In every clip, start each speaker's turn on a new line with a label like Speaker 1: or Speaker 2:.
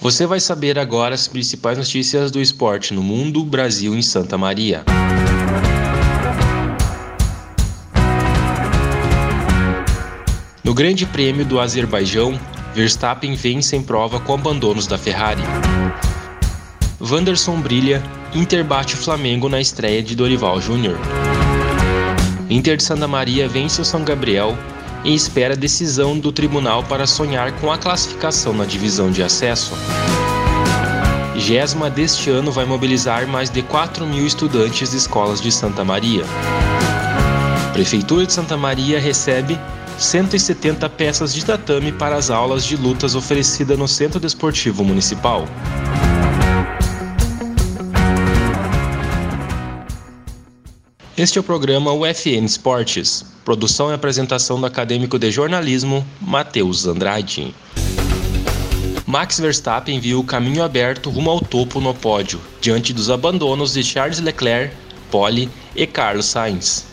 Speaker 1: Você vai saber agora as principais notícias do esporte no mundo, Brasil e Santa Maria. No Grande Prêmio do Azerbaijão, Verstappen vence em prova com abandonos da Ferrari. Wanderson brilha, Inter bate o Flamengo na estreia de Dorival Júnior. Inter de Santa Maria vence o São Gabriel e espera decisão do tribunal para sonhar com a classificação na divisão de acesso. Gesma deste ano vai mobilizar mais de 4 mil estudantes de escolas de Santa Maria. Prefeitura de Santa Maria recebe 170 peças de tatame para as aulas de lutas oferecidas no Centro Desportivo Municipal. Este é o programa UFN Esportes, produção e apresentação do acadêmico de jornalismo Matheus Andrade. Max Verstappen viu o caminho aberto rumo ao topo no pódio, diante dos abandonos de Charles Leclerc, Pole e Carlos Sainz.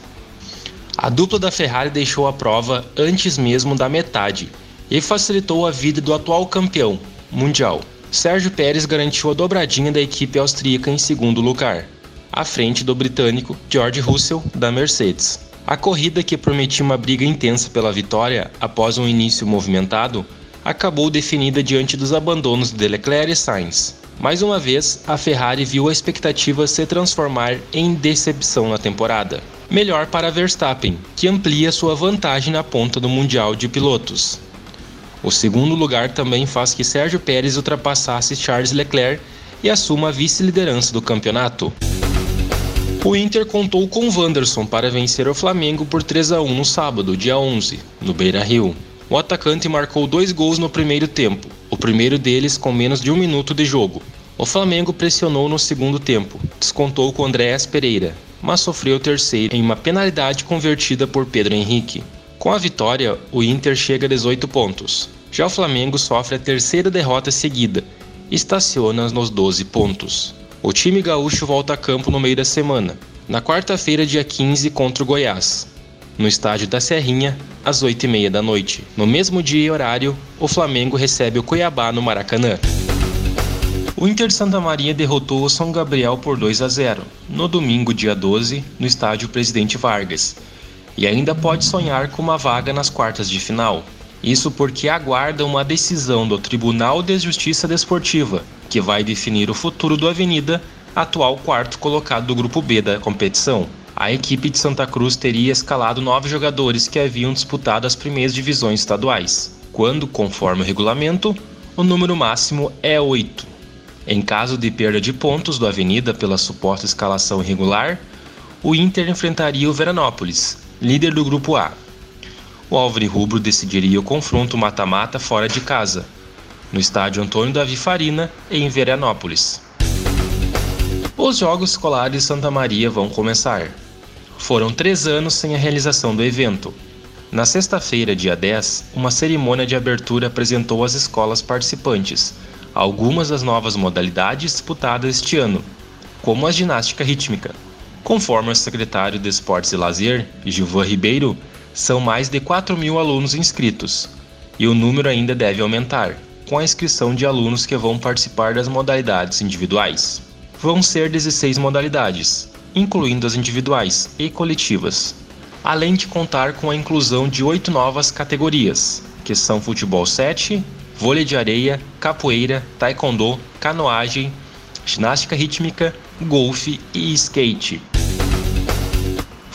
Speaker 1: A dupla da Ferrari deixou a prova antes mesmo da metade e facilitou a vida do atual campeão mundial. Sérgio Pérez garantiu a dobradinha da equipe austríaca em segundo lugar à frente do britânico George Russell da Mercedes. A corrida, que prometia uma briga intensa pela vitória após um início movimentado, acabou definida diante dos abandonos de Leclerc e Sainz. Mais uma vez, a Ferrari viu a expectativa se transformar em decepção na temporada. Melhor para Verstappen, que amplia sua vantagem na ponta do Mundial de Pilotos. O segundo lugar também faz que Sérgio Pérez ultrapassasse Charles Leclerc e assuma a vice-liderança do campeonato. O Inter contou com Wanderson para vencer o Flamengo por 3 a 1 no sábado, dia 11, no Beira-Rio. O atacante marcou dois gols no primeiro tempo, o primeiro deles com menos de um minuto de jogo. O Flamengo pressionou no segundo tempo, descontou com Andréas Pereira, mas sofreu o terceiro em uma penalidade convertida por Pedro Henrique. Com a vitória, o Inter chega a 18 pontos. Já o Flamengo sofre a terceira derrota seguida estaciona nos 12 pontos. O time gaúcho volta a campo no meio da semana, na quarta-feira, dia 15, contra o Goiás, no estádio da Serrinha, às 8h30 da noite. No mesmo dia e horário, o Flamengo recebe o Cuiabá no Maracanã. O Inter de Santa Maria derrotou o São Gabriel por 2 a 0, no domingo, dia 12, no estádio Presidente Vargas, e ainda pode sonhar com uma vaga nas quartas de final. Isso porque aguarda uma decisão do Tribunal de Justiça Desportiva, que vai definir o futuro do Avenida, atual quarto colocado do grupo B da competição. A equipe de Santa Cruz teria escalado nove jogadores que haviam disputado as primeiras divisões estaduais, quando, conforme o regulamento, o número máximo é oito. Em caso de perda de pontos do Avenida pela suposta escalação irregular, o Inter enfrentaria o Veranópolis, líder do grupo A, o Rubro decidiria o confronto mata-mata fora de casa, no estádio Antônio Davi Farina, em Veranópolis. Os Jogos Escolares Santa Maria vão começar. Foram três anos sem a realização do evento. Na sexta-feira, dia 10, uma cerimônia de abertura apresentou às escolas participantes algumas das novas modalidades disputadas este ano, como a ginástica rítmica. Conforme o secretário de Esportes e Lazer, Gilvan Ribeiro, são mais de 4 mil alunos inscritos, e o número ainda deve aumentar, com a inscrição de alunos que vão participar das modalidades individuais. Vão ser 16 modalidades, incluindo as individuais e coletivas, além de contar com a inclusão de oito novas categorias, que são futebol 7, vôlei de areia, capoeira, taekwondo, canoagem, ginástica rítmica, golfe e skate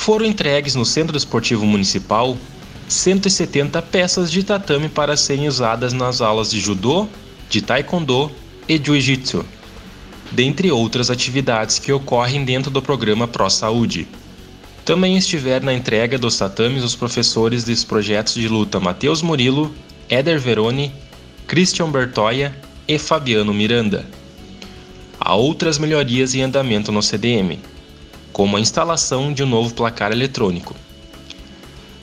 Speaker 1: foram entregues no Centro Esportivo Municipal 170 peças de tatame para serem usadas nas aulas de judô, de taekwondo e jiu-jitsu, dentre outras atividades que ocorrem dentro do programa Pro Saúde. Também estiveram na entrega dos tatames os professores dos projetos de luta Matheus Murilo, Éder Veroni, Christian Bertoia e Fabiano Miranda. Há outras melhorias em andamento no CDM. Como a instalação de um novo placar eletrônico.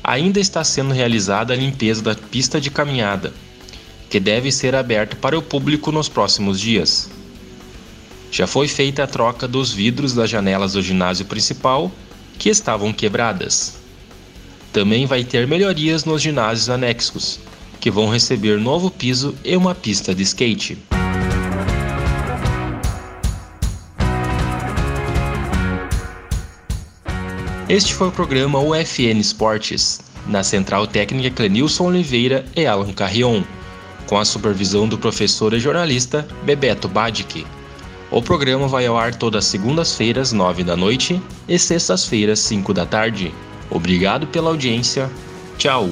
Speaker 1: Ainda está sendo realizada a limpeza da pista de caminhada, que deve ser aberta para o público nos próximos dias. Já foi feita a troca dos vidros das janelas do ginásio principal, que estavam quebradas. Também vai ter melhorias nos ginásios anexos, que vão receber novo piso e uma pista de skate. Este foi o programa UFN Esportes, na central técnica Clenilson Oliveira e Alan Carrion, com a supervisão do professor e jornalista Bebeto Badic. O programa vai ao ar todas segundas-feiras, 9 da noite, e sextas-feiras, 5 da tarde. Obrigado pela audiência. Tchau!